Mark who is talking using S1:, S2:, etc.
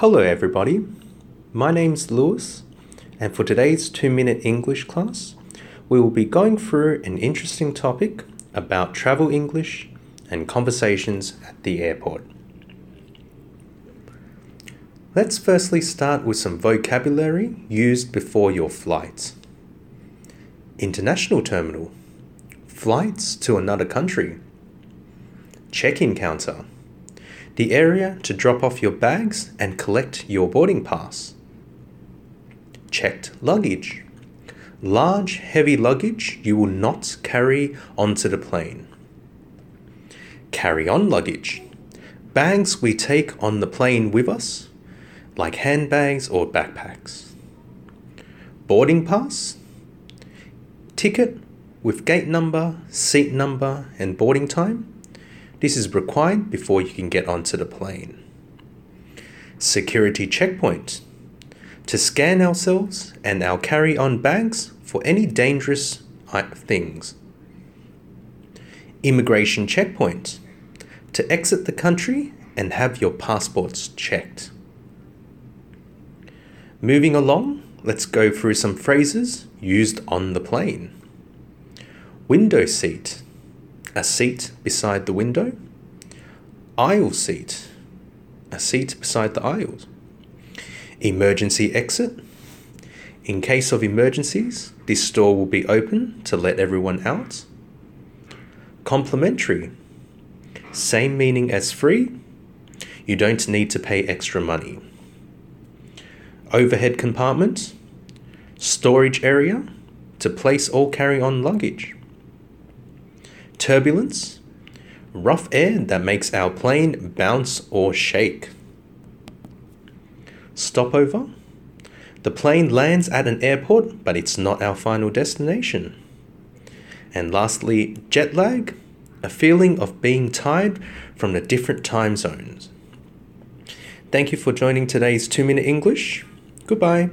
S1: Hello, everybody. My name's Lewis, and for today's two minute English class, we will be going through an interesting topic about travel English and conversations at the airport. Let's firstly start with some vocabulary used before your flight. International terminal, flights to another country, check in counter, the area to drop off your bags and collect your boarding pass, checked luggage, large heavy luggage you will not carry onto the plane, carry on luggage, bags we take on the plane with us like handbags or backpacks. Boarding pass, ticket with gate number, seat number, and boarding time. This is required before you can get onto the plane. Security checkpoint to scan ourselves and our carry on bags for any dangerous uh, things. Immigration checkpoint to exit the country and have your passports checked. Moving along, let's go through some phrases used on the plane. Window seat, a seat beside the window. Aisle seat, a seat beside the aisles. Emergency exit, in case of emergencies, this door will be open to let everyone out. Complimentary, same meaning as free, you don't need to pay extra money overhead compartment, storage area to place all carry on luggage, turbulence, rough air that makes our plane bounce or shake, stopover, the plane lands at an airport but it's not our final destination. And lastly, jet lag, a feeling of being tired from the different time zones. Thank you for joining today's 2 Minute English. Goodbye.